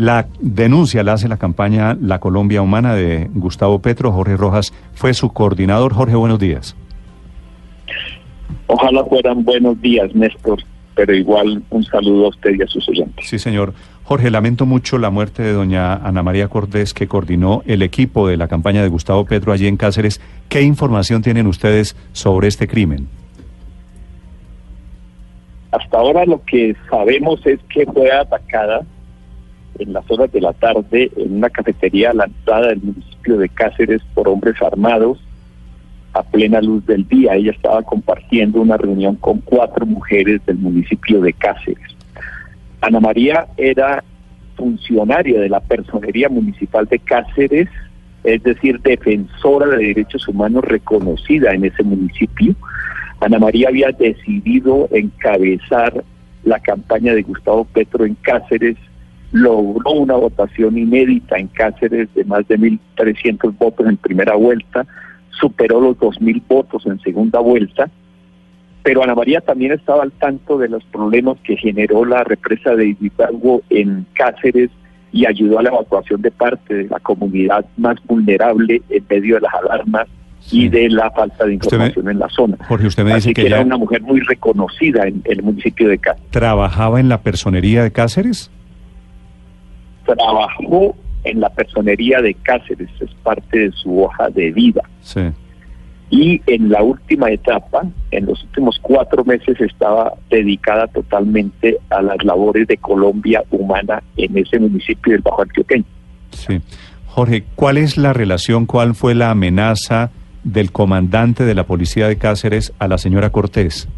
La denuncia la hace la campaña La Colombia Humana de Gustavo Petro. Jorge Rojas fue su coordinador. Jorge, buenos días. Ojalá fueran buenos días, Néstor, pero igual un saludo a usted y a sus oyentes. Sí, señor. Jorge, lamento mucho la muerte de doña Ana María Cortés, que coordinó el equipo de la campaña de Gustavo Petro allí en Cáceres. ¿Qué información tienen ustedes sobre este crimen? Hasta ahora lo que sabemos es que fue atacada en las horas de la tarde en una cafetería lanzada del municipio de Cáceres por hombres armados a plena luz del día. Ella estaba compartiendo una reunión con cuatro mujeres del municipio de Cáceres. Ana María era funcionaria de la Personería Municipal de Cáceres, es decir, defensora de derechos humanos reconocida en ese municipio. Ana María había decidido encabezar la campaña de Gustavo Petro en Cáceres, logró una votación inédita en Cáceres de más de 1.300 votos en primera vuelta, superó los 2.000 votos en segunda vuelta, pero Ana María también estaba al tanto de los problemas que generó la represa de Hidalgo en Cáceres y ayudó a la evacuación de parte de la comunidad más vulnerable en medio de las alarmas y de la falta de información en la zona. Jorge, usted me Así dice que, que era ella una mujer muy reconocida en el municipio de Cáceres. trabajaba en la personería de Cáceres. Trabajó en la personería de Cáceres, es parte de su hoja de vida. Sí. y en la última etapa, en los últimos cuatro meses, estaba dedicada totalmente a las labores de Colombia humana en ese municipio del Bajo Antioqueño. Sí. Jorge, ¿cuál es la relación, cuál fue la amenaza del comandante de la policía de Cáceres a la señora Cortés?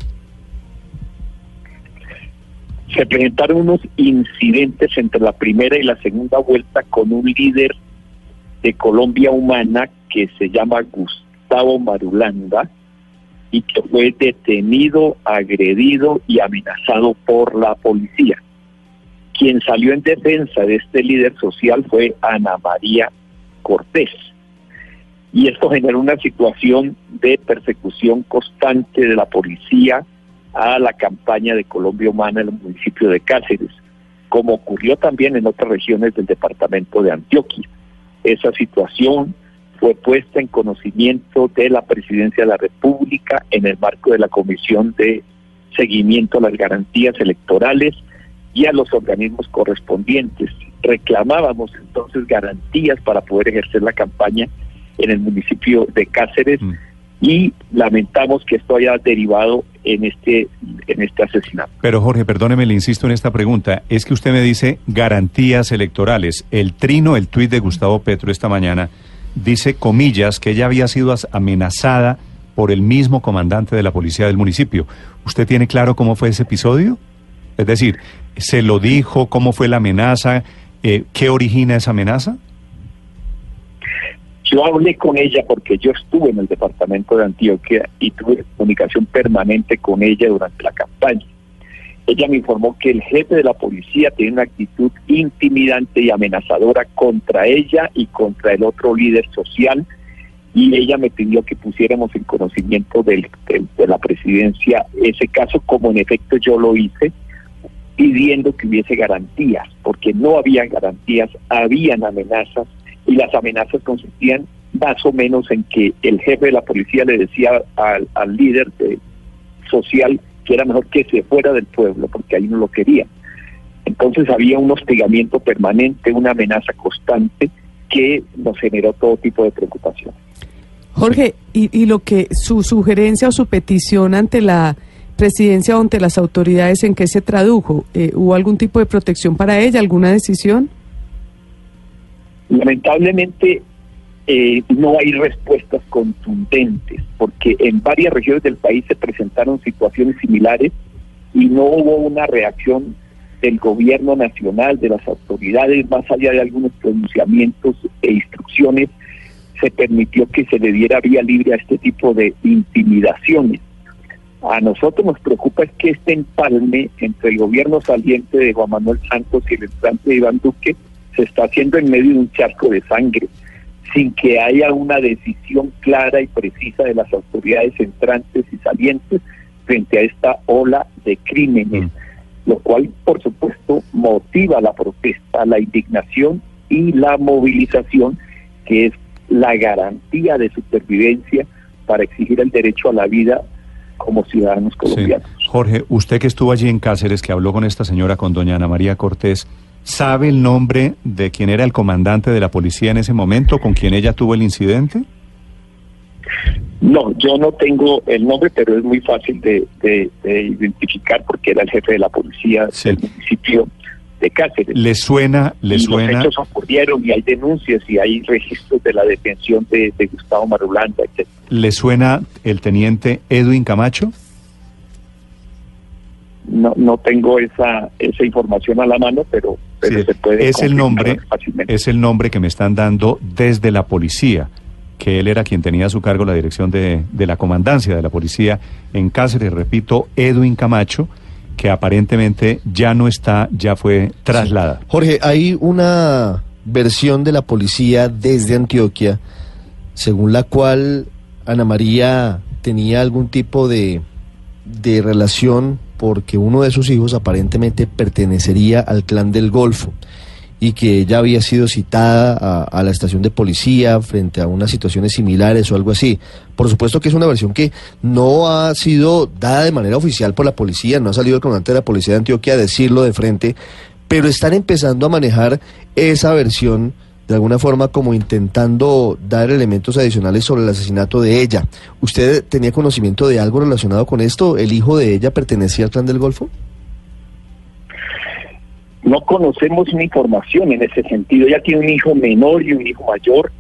Se presentaron unos incidentes entre la primera y la segunda vuelta con un líder de Colombia humana que se llama Gustavo Marulanda y que fue detenido, agredido y amenazado por la policía. Quien salió en defensa de este líder social fue Ana María Cortés. Y esto generó una situación de persecución constante de la policía a la campaña de Colombia Humana en el municipio de Cáceres, como ocurrió también en otras regiones del departamento de Antioquia. Esa situación fue puesta en conocimiento de la Presidencia de la República en el marco de la Comisión de Seguimiento a las Garantías Electorales y a los organismos correspondientes. Reclamábamos entonces garantías para poder ejercer la campaña en el municipio de Cáceres Mm. y lamentamos que esto haya derivado en este en este asesinato. Pero Jorge, perdóneme, le insisto en esta pregunta. Es que usted me dice garantías electorales. El trino, el tuit de Gustavo Petro esta mañana, dice, comillas, que ella había sido amenazada por el mismo comandante de la policía del municipio. ¿Usted tiene claro cómo fue ese episodio? Es decir, ¿se lo dijo? ¿Cómo fue la amenaza? Eh, ¿Qué origina esa amenaza? Yo hablé con ella porque yo estuve en el departamento de Antioquia y tuve comunicación permanente con ella durante la campaña. Ella me informó que el jefe de la policía tiene una actitud intimidante y amenazadora contra ella y contra el otro líder social y ella me pidió que pusiéramos en conocimiento del- del- de la presidencia ese caso, como en efecto yo lo hice, pidiendo que hubiese garantías, porque no había garantías, habían amenazas y las amenazas consistían más o menos en que el jefe de la policía le decía al, líder de- social que era mejor que se fuera del pueblo porque ahí no lo querían. Entonces había un hostigamiento permanente, una amenaza constante que nos generó todo tipo de preocupación. Jorge, y, y lo que su sugerencia o su petición ante la presidencia o ante las autoridades, ¿en qué se tradujo? Eh, ¿Hubo algún tipo de protección para ella, alguna decisión? Lamentablemente eh, no hay respuestas contundentes porque en varias regiones del país se presentaron situaciones similares y no hubo una reacción del gobierno nacional, de las autoridades, más allá de algunos pronunciamientos e instrucciones, se permitió que se le diera vía libre a este tipo de intimidaciones. A nosotros nos preocupa es que este empalme entre el gobierno saliente de Juan Manuel Santos y el entrante de Iván Duque se está haciendo en medio de un charco de sangre, sin que haya una decisión clara y precisa de las autoridades entrantes y salientes frente a esta ola de crímenes, mm. lo cual por supuesto motiva la protesta, la indignación y la movilización, que es la garantía de supervivencia para exigir el derecho a la vida como ciudadanos colombianos. Jorge, usted que estuvo allí en Cáceres, que habló con esta señora, con doña Ana María Cortés, ¿sabe el nombre de quién era el comandante de la policía en ese momento, con quien ella tuvo el incidente? No, yo no tengo el nombre, pero es muy fácil de, identificar porque era el jefe de la policía del municipio de Cáceres. ¿Le suena? ¿Le suena? Los hechos ocurrieron y hay denuncias y hay registros de la detención de, Gustavo Marulanda, etc. ¿Le suena el teniente Edwin Camacho? No, no tengo esa, esa información a la mano, pero, se puede. Es el nombre, es el nombre que me están dando desde la policía que él era quien tenía a su cargo la dirección de, de la comandancia de la policía en Cáceres, repito, Edwin Camacho, que aparentemente ya no está, ya fue trasladada. Jorge, hay una versión de la policía desde Antioquia, según la cual Ana María tenía algún tipo de, de relación porque uno de sus hijos aparentemente pertenecería al clan del Golfo y que ya había sido citada a, la estación de policía frente a unas situaciones similares o algo así. Por supuesto que es una versión que no ha sido dada de manera oficial por la policía, no ha salido el comandante de la policía de Antioquia a decirlo de frente, pero están empezando a manejar esa versión de alguna forma como intentando dar elementos adicionales sobre el asesinato de ella. ¿Usted tenía conocimiento de algo relacionado con esto? ¿El hijo de ella pertenecía al clan del Golfo? no conocemos una información en ese sentido. Ella tiene un hijo menor y un hijo mayor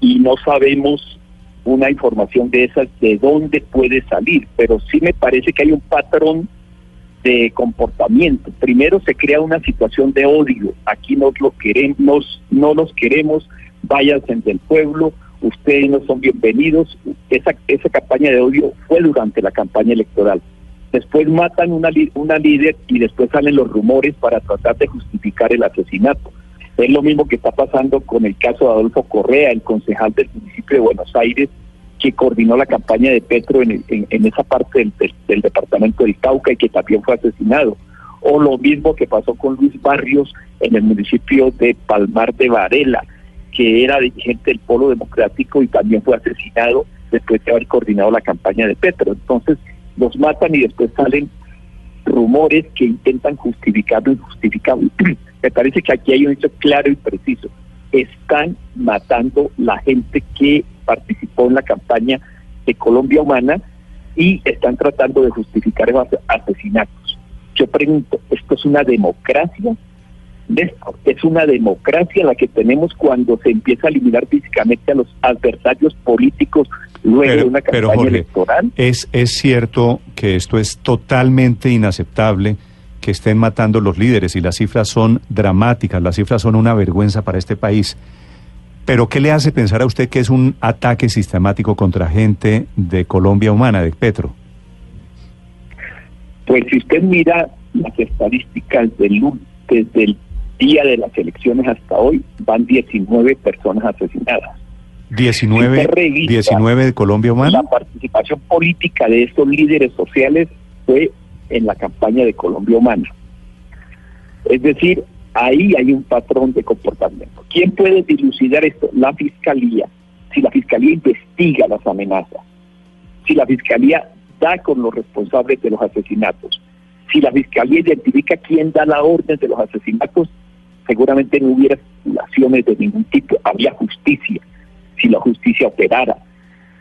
y no sabemos una información de esas de dónde puede salir, pero sí me parece que hay un patrón de comportamiento. Primero se crea una situación de odio. Aquí no lo queremos, no los queremos, váyanse del pueblo, ustedes no son bienvenidos. Esa, esa campaña de odio fue durante la campaña electoral. Después matan una, una líder y después salen los rumores para tratar de justificar el asesinato. Es lo mismo que está pasando con el caso de Adolfo Correa, el concejal del municipio de Buenos Aires, que coordinó la campaña de Petro en, esa parte del, departamento del Cauca y que también fue asesinado. O lo mismo que pasó con Luis Barrios en el municipio de Palmar de Varela, que era dirigente del Polo Democrático y también fue asesinado después de haber coordinado la campaña de Petro. Entonces, los matan y después salen rumores que intentan justificar lo injustificable. Me parece que aquí hay un hecho claro y preciso. Están matando la gente que participó en la campaña de Colombia Humana y están tratando de justificar esos asesinatos. Yo pregunto, ¿esto es una democracia? es una democracia la que tenemos cuando se empieza a eliminar físicamente a los adversarios políticos luego de una campaña electoral. Es, es cierto que esto es totalmente inaceptable que estén matando los líderes y las cifras son dramáticas, las cifras son una vergüenza para este país. Pero ¿qué le hace pensar a usted que es un ataque sistemático contra gente de Colombia Humana, de Petro? Pues si usted mira las estadísticas del, desde el día de las elecciones hasta hoy van 19 personas asesinadas. 19, 19 de Colombia Humana. La participación política de estos líderes sociales fue en la campaña de Colombia Humana. Es decir, ahí hay un patrón de comportamiento. ¿Quién puede dilucidar esto? La fiscalía. Si la fiscalía investiga las amenazas, si la fiscalía da con los responsables de los asesinatos, si la fiscalía identifica quién da la orden de los asesinatos, seguramente no hubiera especulaciones de ningún tipo, había justicia, si la justicia operara.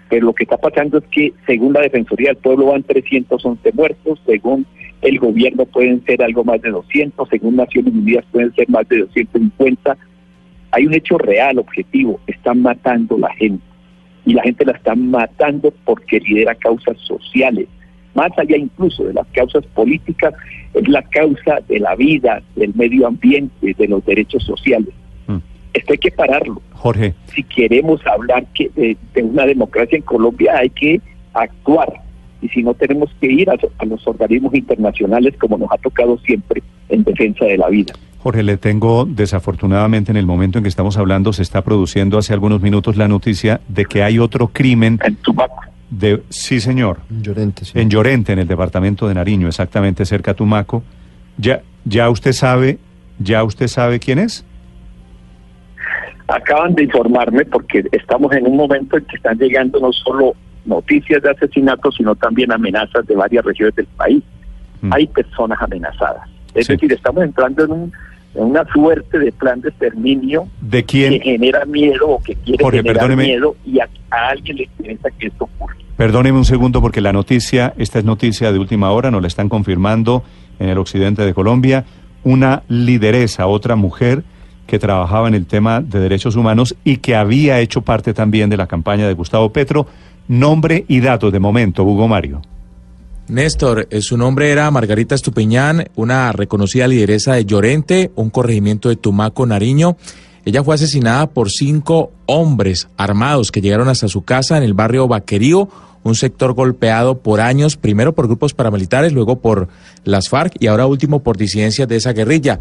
Pero lo que está pasando es que, según la Defensoría del Pueblo, van 311 muertos, según el gobierno pueden ser algo más de 200, según Naciones Unidas pueden ser más de 250. Hay un hecho real, objetivo, están matando la gente. Y la gente la están matando porque lidera causas sociales, más allá incluso de las causas políticas, es la causa de la vida, del medio ambiente, de los derechos sociales. Mm. Esto hay que pararlo. Jorge, Si queremos hablar que de, de una democracia en Colombia hay que actuar. Y si no tenemos que ir a, a los organismos internacionales como nos ha tocado siempre en defensa de la vida. Jorge, le tengo desafortunadamente en el momento en que estamos hablando se está produciendo hace algunos minutos la noticia de que hay otro crimen En Tumaco. de sí señor Llorente, sí. en Llorente en el departamento de Nariño exactamente cerca a Tumaco ya ya usted sabe ya usted sabe quién es Acaban de informarme porque estamos en un momento en que están llegando no solo noticias de asesinatos, sino también amenazas de varias regiones del país. Mm. Hay personas amenazadas. Es Sí. decir, estamos entrando en, un- en una suerte de plan de exterminio de que quién genera miedo o que quiere Jorge, generar perdóneme. miedo y a, a alguien le interesa que esto ocurra. Perdóneme un segundo porque la noticia, esta es noticia de última hora, nos la están confirmando en el occidente de Colombia, una lideresa, otra mujer que trabajaba en el tema de derechos humanos y que había hecho parte también de la campaña de Gustavo Petro. Nombre y datos de momento, Hugo Mario. Néstor, eh, su nombre era Margarita Estupiñán, una reconocida lideresa de Llorente, un corregimiento de Tumaco, Nariño. Ella fue asesinada por cinco hombres armados que llegaron hasta su casa en el barrio Vaquerío, un sector golpeado por años, primero por grupos paramilitares, luego por las FARC y ahora último por disidencias de esa guerrilla.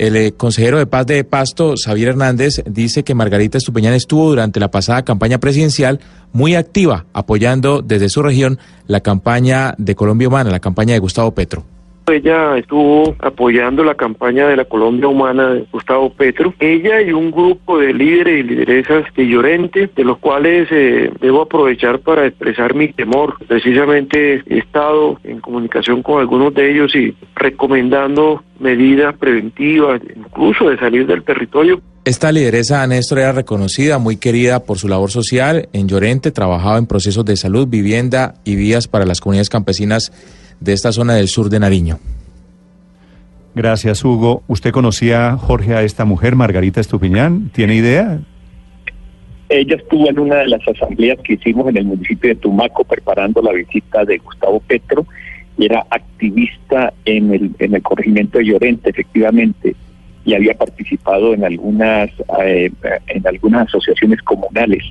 El eh, consejero de paz de Pasto, Xavier Hernández, dice que Margarita Estupiñán estuvo durante la pasada campaña presidencial muy activa, apoyando desde su región la campaña de Colombia Humana, la campaña de Gustavo Petro. Ella estuvo apoyando la campaña de la Colombia Humana de Gustavo Petro. Ella y un grupo de líderes y lideresas de Llorente, de los cuales eh, debo aprovechar para expresar mi temor. Precisamente he estado en comunicación con algunos de ellos y recomendando medidas preventivas, incluso de salir del territorio. Esta lideresa Néstor era reconocida, muy querida por su labor social. En Llorente trabajaba en procesos de salud, vivienda y vías para las comunidades campesinas de esta zona del sur de Nariño. Gracias, Hugo. ¿Usted conocía, Jorge, a esta mujer, Margarita Estupiñán? ¿Tiene idea? Ella estuvo en una de las asambleas que hicimos en el municipio de Tumaco preparando la visita de Gustavo Petro y era activista en el, en el corregimiento de Llorente, efectivamente, y había participado en algunas, eh, en algunas asociaciones comunales.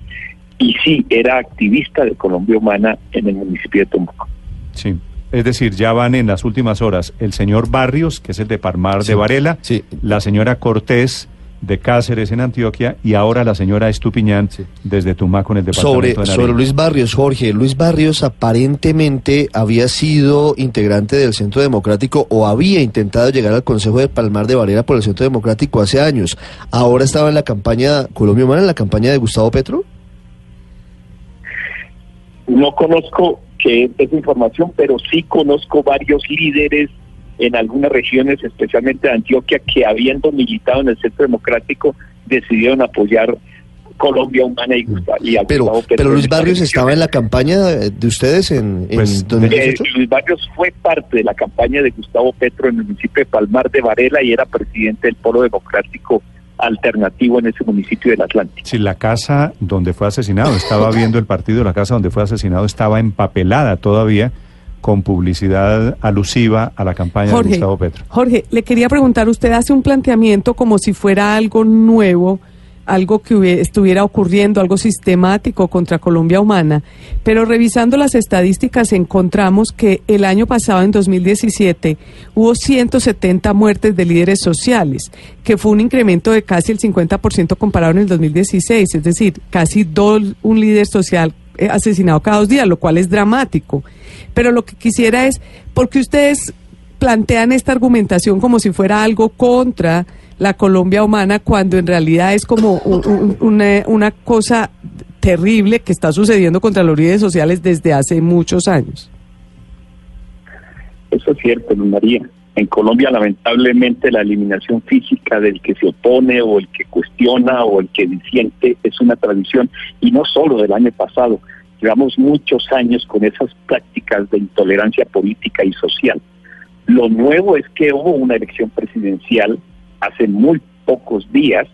Y sí, era activista de Colombia Humana en el municipio de Tumaco. Sí. Es decir, ya van en las últimas horas el señor Barrios, que es el de Parmar Sí, de Varela, sí. la señora Cortés de Cáceres en Antioquia y ahora la señora Estupiñán Sí. desde Tumaco en el departamento Sobre, de sobre Luis Barrios, Jorge, Luis Barrios aparentemente había sido integrante del Centro Democrático o había intentado llegar al Consejo de Palmar de Varela por el Centro Democrático hace años. Ahora estaba en la campaña Colombia Humana, en la campaña de Gustavo Petro. No conozco que es esa información, pero sí conozco varios líderes en algunas regiones, especialmente de Antioquia, que habiendo militado en el Centro Democrático, decidieron apoyar Colombia Humana y, Gusta- y a Pero, Gustavo Petro pero Luis Barrios estaba en la campaña de ustedes en, en Pues, Eh, 2018. Luis Barrios fue parte de la campaña de Gustavo Petro en el municipio de Palmar de Varela y era presidente del Polo Democrático Alternativo en ese municipio del Atlántico. Sí, la casa donde fue asesinado, estaba viendo el partido, la casa donde fue asesinado estaba empapelada todavía con publicidad alusiva a la campaña de Jorge, Gustavo Petro. Jorge, le quería preguntar, usted hace un planteamiento como si fuera algo nuevo, algo que hubie- estuviera ocurriendo, algo sistemático contra Colombia Humana, pero revisando las estadísticas encontramos que el año pasado, en 2017, hubo 170 muertes de líderes sociales, que fue un incremento de casi el 50% comparado en el 2016, es decir, casi dos, un líder social eh, asesinado cada dos días, lo cual es dramático. Pero lo que quisiera es, ¿por qué ustedes plantean esta argumentación como si fuera algo contra la Colombia humana cuando en realidad es como un- un- una, una cosa terrible que está sucediendo contra los líderes sociales desde hace muchos años? Eso es cierto, Luz María. En Colombia, lamentablemente, la eliminación física del que se opone o el que cuestiona o el que disiente es una tradición, y no solo del año pasado. Llevamos muchos años con esas prácticas de intolerancia política y social. Lo nuevo es que hubo una elección presidencial hace muy pocos días.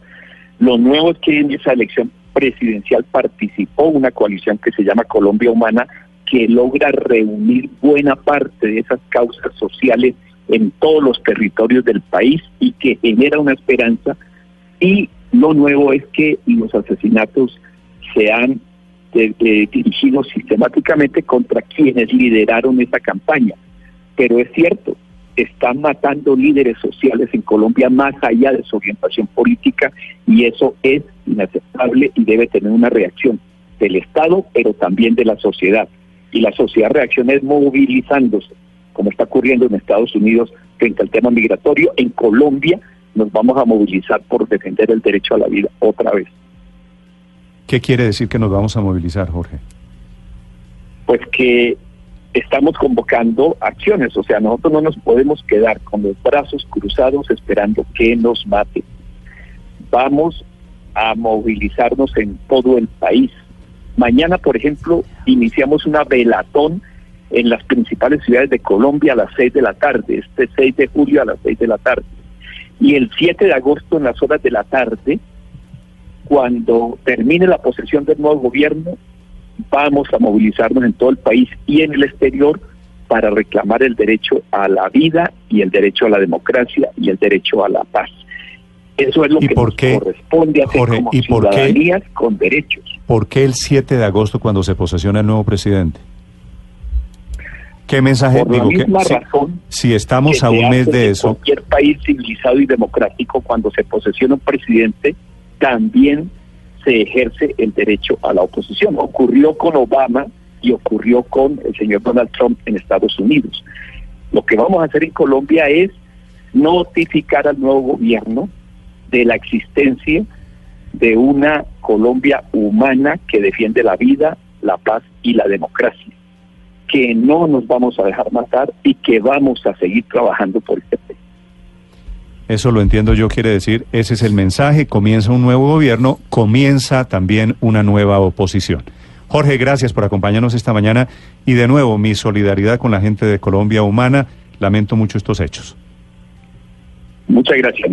Lo nuevo es que en esa elección presidencial participó una coalición que se llama Colombia Humana que logra reunir buena parte de esas causas sociales en todos los territorios del país y que genera una esperanza. Y lo nuevo es que los asesinatos se han eh, eh, dirigido sistemáticamente contra quienes lideraron esa campaña. Pero es cierto, están matando líderes sociales en Colombia más allá de su orientación política y eso es inaceptable y debe tener una reacción del Estado, pero también de la sociedad. Y la sociedad reacciona es movilizándose, como está ocurriendo en Estados Unidos frente al tema migratorio. En Colombia nos vamos a movilizar por defender el derecho a la vida otra vez. ¿Qué quiere decir que nos vamos a movilizar, Jorge? Pues que estamos convocando acciones, o sea, nosotros no nos podemos quedar con los brazos cruzados esperando que nos maten. Vamos a movilizarnos en todo el país. Mañana, por ejemplo, iniciamos una velatón en las principales ciudades de Colombia a las 6 de la tarde, este 6 de julio a las 6 de la tarde. Y el 7 de agosto en las horas de la tarde, cuando termine la posesión del nuevo gobierno, vamos a movilizarnos en todo el país y en el exterior para reclamar el derecho a la vida y el derecho a la democracia y el derecho a la paz. Eso es lo que corresponde a hacer como ¿y por qué, con derechos. ¿Por qué el 7 de agosto cuando se posesiona el nuevo presidente? ¿Qué mensaje Por la misma razón si, estamos a un mes de eso? Cualquier país civilizado y democrático cuando se posesiona un presidente también se ejerce el derecho a la oposición. Ocurrió con Obama y ocurrió con el señor Donald Trump en Estados Unidos. Lo que vamos a hacer en Colombia es notificar al nuevo gobierno de la existencia de una Colombia humana que defiende la vida, la paz y la democracia, que no nos vamos a dejar matar y que vamos a seguir trabajando por este país. Eso lo entiendo yo, quiere decir, ese es el mensaje, comienza un nuevo gobierno, comienza también una nueva oposición. Jorge, gracias por acompañarnos esta mañana y de nuevo mi solidaridad con la gente de Colombia Humana. Lamento mucho estos hechos. Muchas gracias.